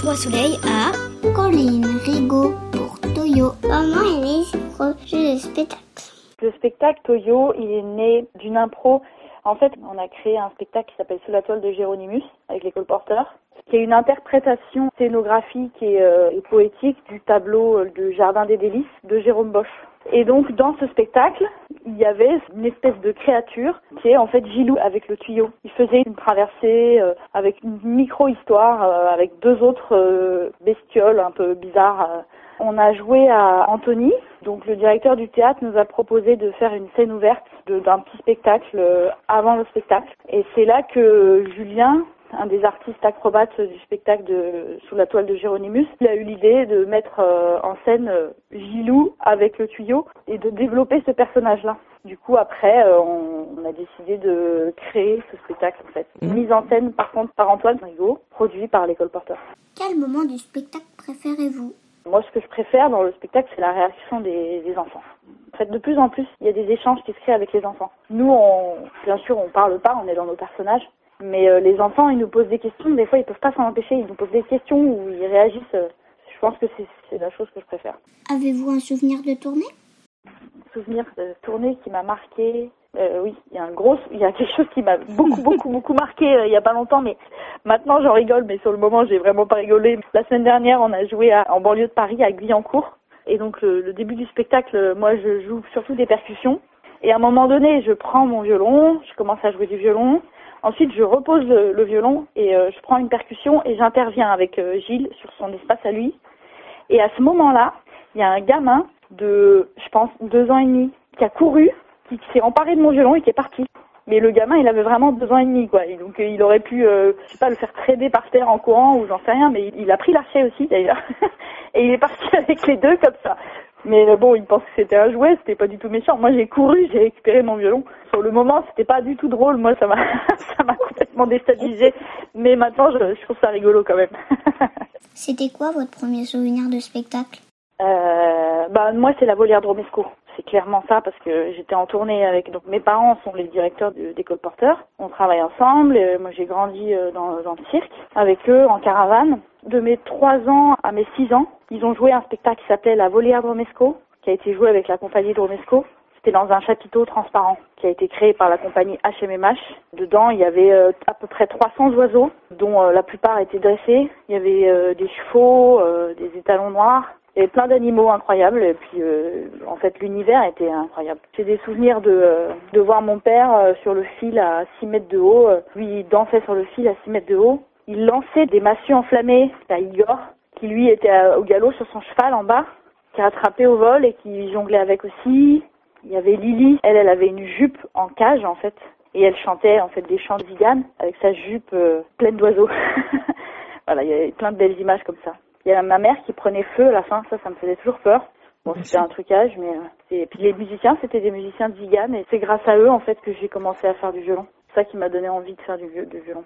Toi Soleil à Colline Rigaud pour Toyo. Maman est née spectacle. Le spectacle Toyo, il est né d'une impro. En fait, on a créé un spectacle qui s'appelle Sous la toile de Géronimus avec l'école Porteur, qui est une interprétation scénographique et, euh, et poétique du tableau de Jardin des délices de Jérôme Bosch. Et donc dans ce spectacle, il y avait une espèce de créature qui est en fait Gilou avec le tuyau. Il faisait une traversée euh, avec une micro-histoire euh, avec deux autres euh, bestioles un peu bizarres. On a joué à Anthony, donc le directeur du théâtre nous a proposé de faire une scène ouverte d'un petit spectacle avant le spectacle. Et c'est là que Julien, un des artistes acrobates du spectacle de Sous la toile de Géronimus, il a eu l'idée de mettre euh, en scène euh, Gilou avec le tuyau et de développer ce personnage-là. Du coup, après, euh, on, a décidé de créer ce spectacle, en fait. Mmh. Mise en scène, par contre, par Antoine Rigaud, produit par l'école Porteur. Quel moment du spectacle préférez-vous? Moi, ce que je préfère dans le spectacle, c'est la réaction des, des enfants. En fait, de plus en plus, il y a des échanges qui se créent avec les enfants. Nous, on, bien sûr, on parle pas, on est dans nos personnages, mais euh, les enfants, ils nous posent des questions. Des fois, ils peuvent pas s'en empêcher. Ils nous posent des questions ou ils réagissent. Euh, je pense que c'est la chose que je préfère. Avez-vous un souvenir de tournée? Souvenir de tournée qui m'a marqué. Euh, oui, il y a un gros, il y a quelque chose qui m'a beaucoup, beaucoup, beaucoup marqué euh, il y a pas longtemps, mais maintenant j'en rigole, mais sur le moment j'ai vraiment pas rigolé. La semaine dernière, on a joué à, en banlieue de Paris à Guyancourt, et donc le, le début du spectacle, moi je joue surtout des percussions, et à un moment donné, je prends mon violon, je commence à jouer du violon, Ensuite, je repose le, violon et euh, je prends une percussion et j'interviens avec euh, Gilles sur son espace à lui. Et à ce moment-là, il y a un gamin de, je pense, deux ans et demi qui a couru, qui, s'est emparé de mon violon et qui est parti. Mais le gamin, il avait vraiment deux ans et demi, quoi. Donc, euh, il aurait pu, je sais pas, le faire trader par terre en courant ou j'en sais rien, mais il, il a pris l'archet aussi, d'ailleurs. et il est parti avec les deux comme ça. Mais euh, bon, il pense que c'était un jouet, c'était pas du tout méchant. Moi, j'ai couru, j'ai récupéré mon violon. Sur le moment, c'était pas du tout drôle. Moi, ça m'a, ça m'a complètement déstabilisé. Mais maintenant, je, je trouve ça rigolo quand même. c'était quoi votre premier souvenir de spectacle? Euh, Bah, moi, c'est la volière de Romesco. C'est clairement ça parce que j'étais en tournée avec donc mes parents sont les directeurs d'école porteur. On travaille ensemble. Et moi, j'ai grandi euh, dans, le cirque avec eux en caravane. De mes 3 ans à mes 6 ans, ils ont joué un spectacle qui s'appelait La Volière de Romesco, qui a été joué avec la compagnie de Romesco. C'était dans un chapiteau transparent qui a été créé par la compagnie HMMH. Dedans, il y avait euh, à peu près 300 oiseaux, dont euh, la plupart étaient dressés. Il y avait euh, des chevaux, des étalons noirs. Avait plein d'animaux incroyables et puis en fait l'univers était incroyable. J'ai des souvenirs de, de voir mon père sur le fil à 6 mètres de haut. Lui il dansait sur le fil à 6 mètres de haut il lançait des massues enflammées à Igor, qui lui était au galop sur son cheval en bas, qui a attrapé au vol et qui jonglait avec aussi. Il y avait Lily, elle, elle avait une jupe en cage en fait, et elle chantait en fait des chants de avec sa jupe euh, pleine d'oiseaux. voilà, il y avait plein de belles images comme ça. Il y a ma mère qui prenait feu à la fin, ça, ça me faisait toujours peur. Bon, c'était un trucage, mais euh, et puis les musiciens, c'était des musiciens de Zigane, et c'est grâce à eux en fait que j'ai commencé à faire du violon. C'est ça qui m'a donné envie de faire du, du violon.